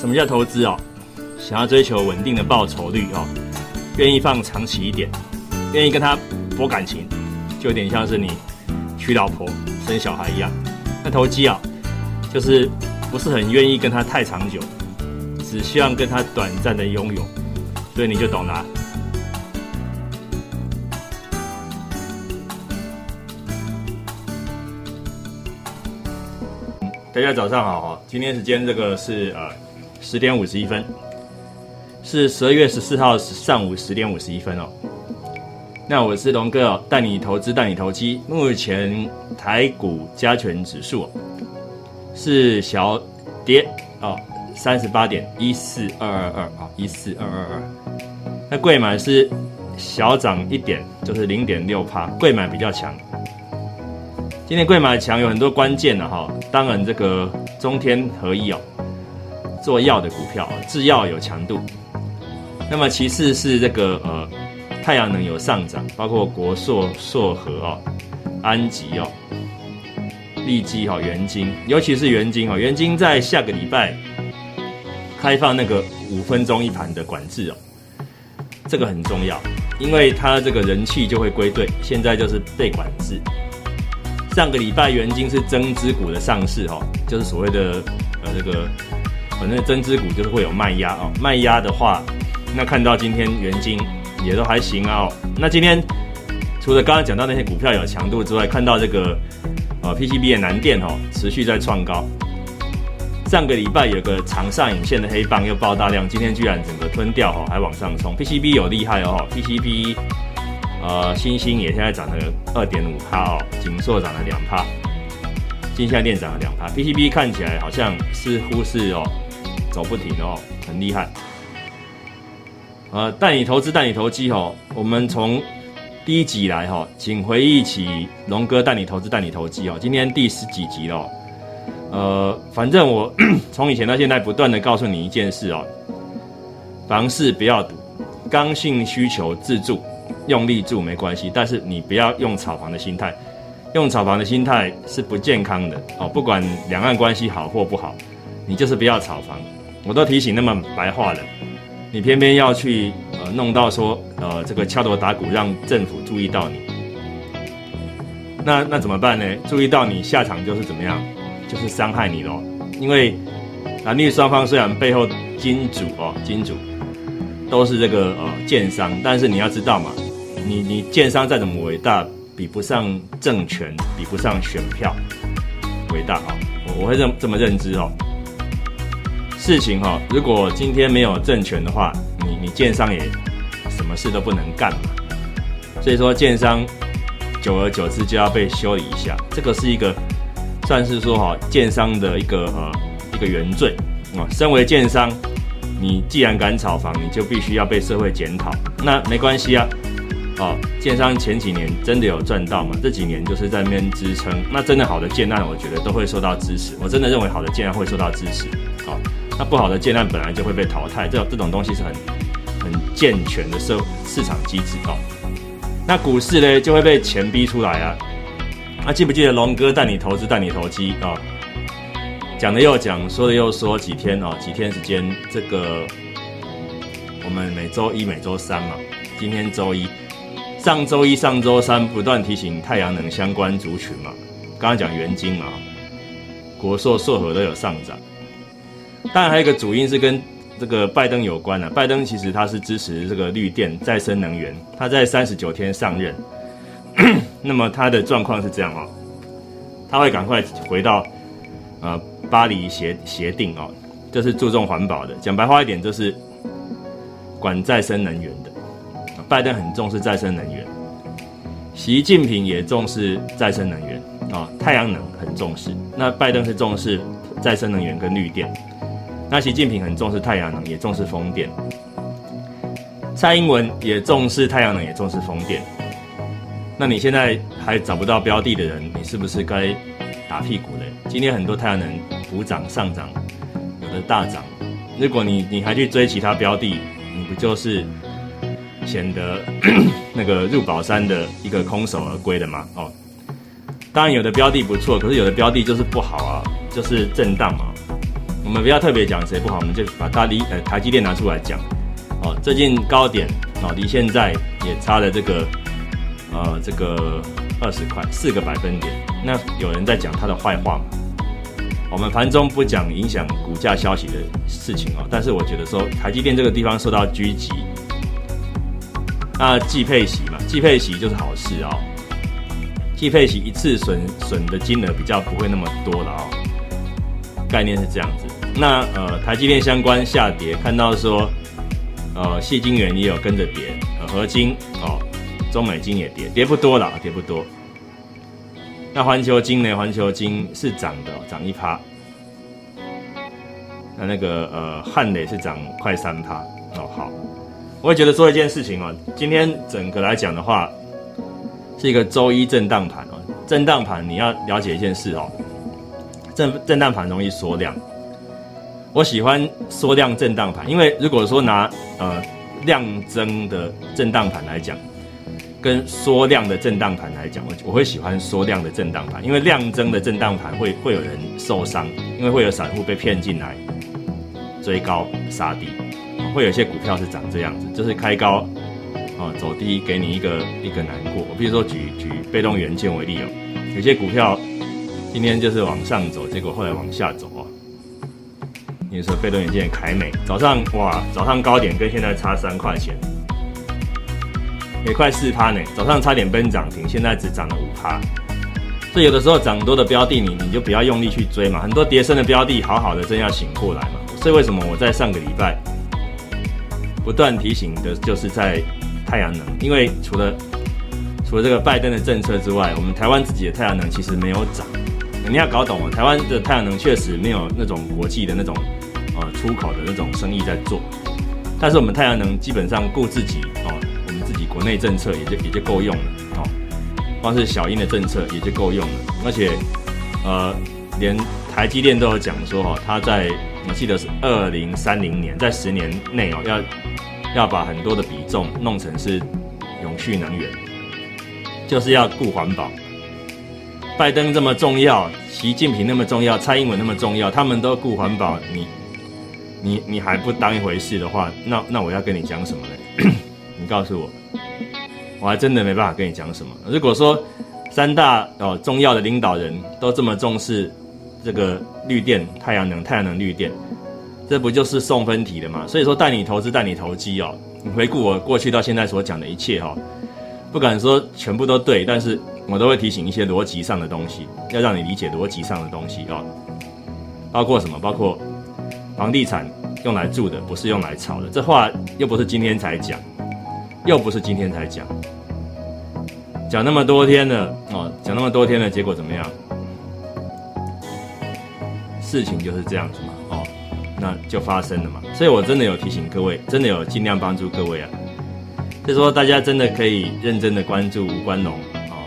什么叫投资哦？想要追求稳定的报酬率哦，愿意放长期一点，愿意跟他博感情，就有点像是你娶老婆生小孩一样。那投机啊，就是不是很愿意跟他太长久，只希望跟他短暂的拥有，所以你就懂了。大家早上好哈，今天时间这个是呃十点五十一分，是十二月十四号上午十点五十一分哦。那我是龙哥哦，带你投资，带你投机。目前台股加权指数是小跌哦，三十八点一四二二二啊，一四二二二。那贵买是小涨一点，就是零点六帕，贵买比较强。今天贵买强有很多关键的哈，当然这个中天合一哦，做药的股票，制药有强度。那么其次是这个呃太阳能有上涨，包括国硕、硕和哦、安吉哦、利基哈、元晶，尤其是元晶哦，元晶在下个礼拜开放那个五分钟一盘的管制哦，这个很重要，因为它这个人气就会归队，现在就是被管制。上个礼拜元金是增资股的上市哈，就是所谓的呃这个，反正增资股就是会有卖压哦，卖压的话，那看到今天元金也都还行啊。那今天除了刚刚讲到那些股票有强度之外，看到这个呃 PCB 的南电哈持续在创高。上个礼拜有个长上影线的黑棒又爆大量，今天居然整个吞掉哦，还往上冲。PCB 有厉害哦，PCB。呃，星星也现在涨了二点五帕哦，锦硕涨了两帕，金相电涨了两帕，PCB 看起来好像似乎是哦走不停哦，很厉害。呃，带你投资，带你投机哦。我们从第一集来哈，请回忆起龙哥带你投资，带你投机哦。今天第十几集了，呃，反正我 从以前到现在不断的告诉你一件事哦，房事不要赌，刚性需求自助。用力住没关系，但是你不要用炒房的心态，用炒房的心态是不健康的哦。不管两岸关系好或不好，你就是不要炒房。我都提醒那么白话了，你偏偏要去呃弄到说呃这个敲锣打鼓让政府注意到你，那那怎么办呢？注意到你下场就是怎么样？就是伤害你喽。因为男女双方虽然背后金主哦金主都是这个呃建商，但是你要知道嘛。你你建商再怎么伟大，比不上政权，比不上选票伟大啊！我我会认这么认知哦。事情哈，如果今天没有政权的话，你你建商也什么事都不能干嘛。所以说建商久而久之就要被修理一下，这个是一个算是说哈建商的一个呃一个原罪啊。身为建商，你既然敢炒房，你就必须要被社会检讨。那没关系啊。哦，建商前几年真的有赚到吗？这几年就是在那边支撑。那真的好的建案，我觉得都会受到支持。我真的认为好的建案会受到支持。好，那不好的建案本来就会被淘汰。这这种东西是很很健全的社市场机制哦。那股市呢，就会被钱逼出来啊。那记不记得龙哥带你投资，带你投机啊？讲的又讲，说的又说，几天哦，几天时间，这个我们每周一、每周三嘛，今天周一。上周一、上周三不断提醒太阳能相关族群嘛，刚刚讲元晶嘛，国硕、硕和都有上涨。当然还有一个主因是跟这个拜登有关的，拜登其实他是支持这个绿电、再生能源，他在三十九天上任，那么他的状况是这样哦，他会赶快回到呃巴黎协协定哦，这是注重环保的，讲白话一点就是管再生能源的。拜登很重视再生能源，习近平也重视再生能源啊，太阳能很重视。那拜登是重视再生能源跟绿电，那习近平很重视太阳能，也重视风电。蔡英文也重视太阳能，也重视风电。那你现在还找不到标的的人，你是不是该打屁股嘞？今天很多太阳能补涨上涨，有的大涨。如果你你还去追其他标的，你不就是？显得 那个入宝山的一个空手而归的嘛，哦，当然有的标的不错，可是有的标的就是不好啊，就是震荡嘛。我们不要特别讲谁不好，我们就把大离呃台积电拿出来讲。哦，最近高点哦，离现在也差了这个呃这个二十块四个百分点。那有人在讲它的坏话吗？我们盘中不讲影响股价消息的事情哦，但是我觉得说台积电这个地方受到狙击，那季配息嘛，季配息就是好事哦。季配息一次损损的金额比较不会那么多了哦，概念是这样子。那呃，台积电相关下跌，看到说呃，细晶圆也有跟着跌，呃，合金哦，中美金也跌，跌不多了，跌不多。那环球金呢？环球金是涨的，涨一趴。那那个呃，汉磊是涨快三趴哦。好，我也觉得说一件事情哦，今天整个来讲的话。是一个周一震荡盘哦，震荡盘你要了解一件事哦，震震荡盘容易缩量，我喜欢缩量震荡盘，因为如果说拿呃量增的震荡盘来讲，跟缩量的震荡盘来讲，我我会喜欢缩量的震荡盘，因为量增的震荡盘会会有人受伤，因为会有散户被骗进来追高杀低，会有些股票是长这样子，就是开高。啊，走低给你一个一个难过。我比如说举举被动元件为例哦，有些股票今天就是往上走，结果后来往下走。你说被动元件凯美早上哇，早上高点跟现在差三块钱，也快四趴呢。早上差点奔涨停，现在只涨了五趴。所以有的时候涨多的标的，你你就不要用力去追嘛。很多跌升的标的，好好的真要醒过来嘛。所以为什么我在上个礼拜不断提醒的，就是在。太阳能，因为除了除了这个拜登的政策之外，我们台湾自己的太阳能其实没有涨。你要搞懂哦，台湾的太阳能确实没有那种国际的那种呃出口的那种生意在做。但是我们太阳能基本上顾自己哦，我们自己国内政策也就也就够用了哦。光是小英的政策也就够用了，而且呃，连台积电都有讲说哈，他在我记得是二零三零年，在十年内哦要。要把很多的比重弄成是永续能源，就是要顾环保。拜登这么重要，习近平那么重要，蔡英文那么重要，他们都顾环保，你你你还不当一回事的话，那那我要跟你讲什么呢？你告诉我，我还真的没办法跟你讲什么。如果说三大哦重要的领导人都这么重视这个绿电、太阳能、太阳能绿电。这不就是送分题的嘛？所以说带你投资，带你投机哦。你回顾我过去到现在所讲的一切哈，不敢说全部都对，但是我都会提醒一些逻辑上的东西，要让你理解逻辑上的东西哦。包括什么？包括房地产用来住的，不是用来炒的。这话又不是今天才讲，又不是今天才讲，讲那么多天了哦，讲那么多天了，结果怎么样？事情就是这样子嘛哦。那就发生了嘛，所以我真的有提醒各位，真的有尽量帮助各位啊。就说大家真的可以认真的关注吴关龙哦，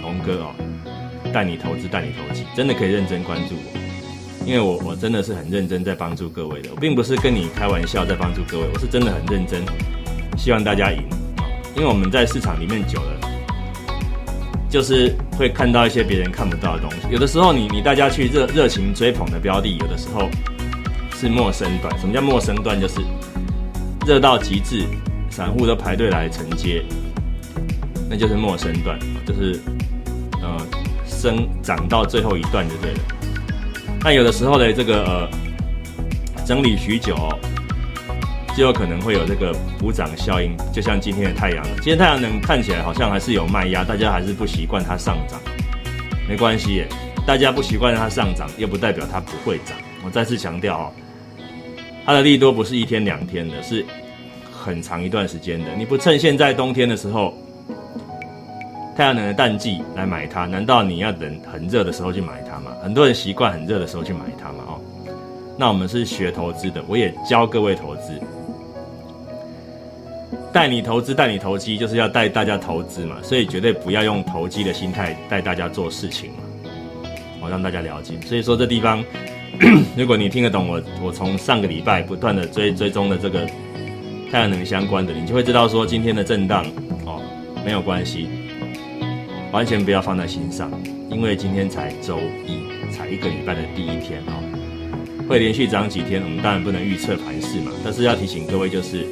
龙哥哦，带你投资，带你投机，真的可以认真关注我，因为我我真的是很认真在帮助各位的，我并不是跟你开玩笑在帮助各位，我是真的很认真，希望大家赢啊，因为我们在市场里面久了，就是会看到一些别人看不到的东西，有的时候你你大家去热热情追捧的标的，有的时候。是陌生段，什么叫陌生段？就是热到极致，散户都排队来承接，那就是陌生段，就是呃升涨到最后一段就对了。那有的时候呢，这个呃整理许久，就有可能会有这个补涨效应，就像今天的太阳今天太阳能看起来好像还是有卖压，大家还是不习惯它上涨，没关系，大家不习惯它上涨，又不代表它不会涨。我再次强调哦。它的利多不是一天两天的，是很长一段时间的。你不趁现在冬天的时候，太阳能的淡季来买它，难道你要等很热的时候去买它吗？很多人习惯很热的时候去买它嘛，哦。那我们是学投资的，我也教各位投资，带你投资，带你投机，就是要带大家投资嘛。所以绝对不要用投机的心态带大家做事情嘛，我让大家了解。所以说这地方。如果你听得懂我，我从上个礼拜不断的追追踪的这个太阳能相关的，你就会知道说今天的震荡哦没有关系，完全不要放在心上，因为今天才周一，才一个礼拜的第一天哦。会连续涨几天，我们当然不能预测盘势嘛。但是要提醒各位，就是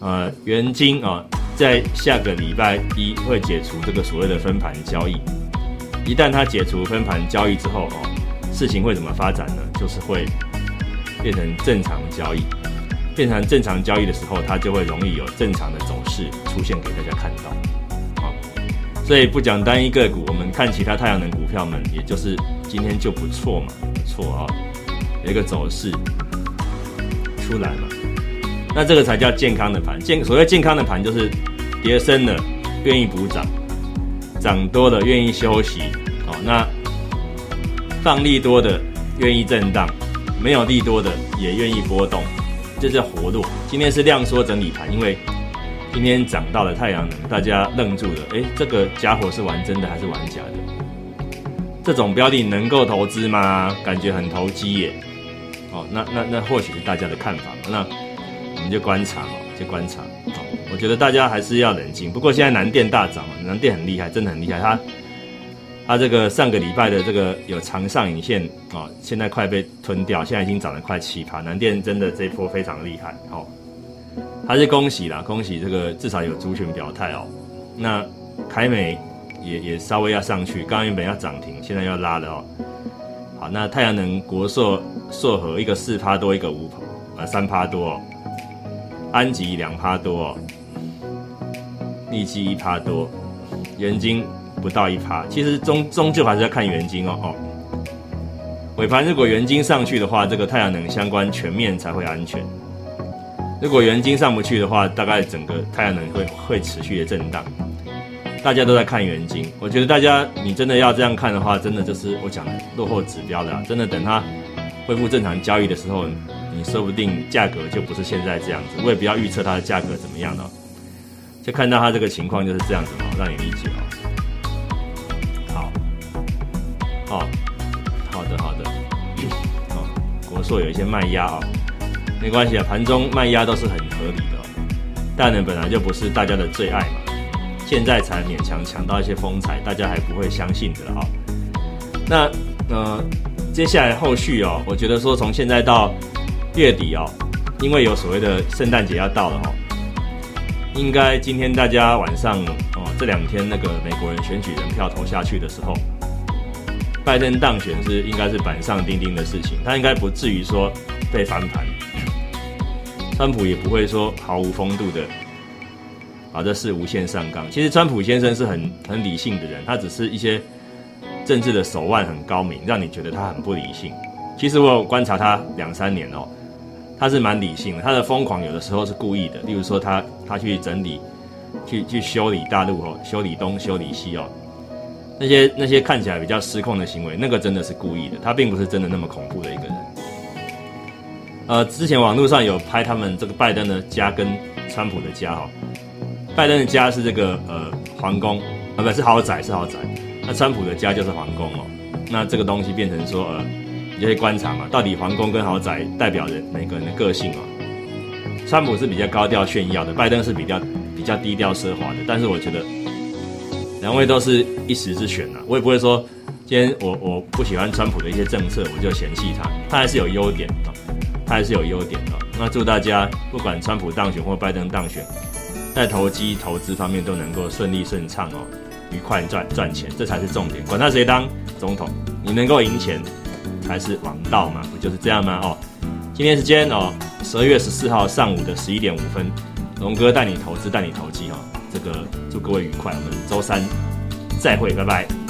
呃，元金啊，在下个礼拜一会解除这个所谓的分盘交易。一旦它解除分盘交易之后哦，事情会怎么发展呢？就是会变成正常交易，变成正常交易的时候，它就会容易有正常的走势出现给大家看到。所以不讲单一个股，我们看其他太阳能股票们，也就是今天就不错嘛。不错啊，有一个走势出来嘛，那这个才叫健康的盘。健所谓健康的盘，就是跌深了愿意补涨，涨多了愿意休息。哦，那放利多的愿意震荡，没有利多的也愿意波动，这叫活络。今天是量缩整理盘，因为今天涨到了太阳能，大家愣住了。哎，这个家伙是玩真的还是玩假的？这种标的能够投资吗？感觉很投机耶。哦，那那那或许是大家的看法。那我们就观察嘛，就观察。我觉得大家还是要冷静。不过现在南电大涨嘛，南电很厉害，真的很厉害。它它这个上个礼拜的这个有长上影线啊，现在快被吞掉，现在已经涨了快七趴。南电真的这一波非常厉害。哦，还是恭喜啦，恭喜这个至少有族群表态哦。那凯美。也也稍微要上去，刚刚原本要涨停，现在要拉了哦。好，那太阳能国硕硕和一个四趴多，一个五呃三趴多哦。安吉两趴多哦，利基一趴多，元金不到一趴。其实终终究还是要看元金哦哦。尾盘如果元金上去的话，这个太阳能相关全面才会安全。如果元金上不去的话，大概整个太阳能会会持续的震荡。大家都在看元金，我觉得大家你真的要这样看的话，真的就是我讲的落后指标的。真的等它恢复正常交易的时候，你说不定价格就不是现在这样子。我也不要预测它的价格怎么样了，就看到它这个情况就是这样子嘛，让你理解哦。好，好，好的，好的，好，国硕有一些卖压啊，没关系啊，盘中卖压都是很合理的。大能本来就不是大家的最爱嘛。现在才勉强抢到一些风采，大家还不会相信的哈。那呃，接下来后续哦，我觉得说从现在到月底哦，因为有所谓的圣诞节要到了哦，应该今天大家晚上哦，这两天那个美国人选举人票投下去的时候，拜登当选是应该是板上钉钉的事情，他应该不至于说被翻盘，川普也不会说毫无风度的。把，这是无限上纲。其实川普先生是很很理性的人，他只是一些政治的手腕很高明，让你觉得他很不理性。其实我有观察他两三年哦，他是蛮理性的。他的疯狂有的时候是故意的，例如说他他去整理、去去修理大陆哦，修理东、修理西哦，那些那些看起来比较失控的行为，那个真的是故意的。他并不是真的那么恐怖的一个人。呃，之前网络上有拍他们这个拜登的家跟川普的家哈。拜登的家是这个呃皇宫啊，不是豪宅，是豪宅。那川普的家就是皇宫哦。那这个东西变成说呃，你就可以观察嘛，到底皇宫跟豪宅代表人每个人的个性哦。川普是比较高调炫耀的，拜登是比较比较低调奢华的。但是我觉得两位都是一时之选呐，我也不会说今天我我不喜欢川普的一些政策，我就嫌弃他，他还是有优点的，还是有优点的。那祝大家不管川普当选或拜登当选。在投机投资方面都能够顺利顺畅哦，愉快赚赚钱，这才是重点。管他谁当总统，你能够赢钱才是王道嘛，不就是这样吗？哦，今天时间哦，十二月十四号上午的十一点五分，龙哥带你投资，带你投机哦。这个祝各位愉快，我们周三再会，拜拜。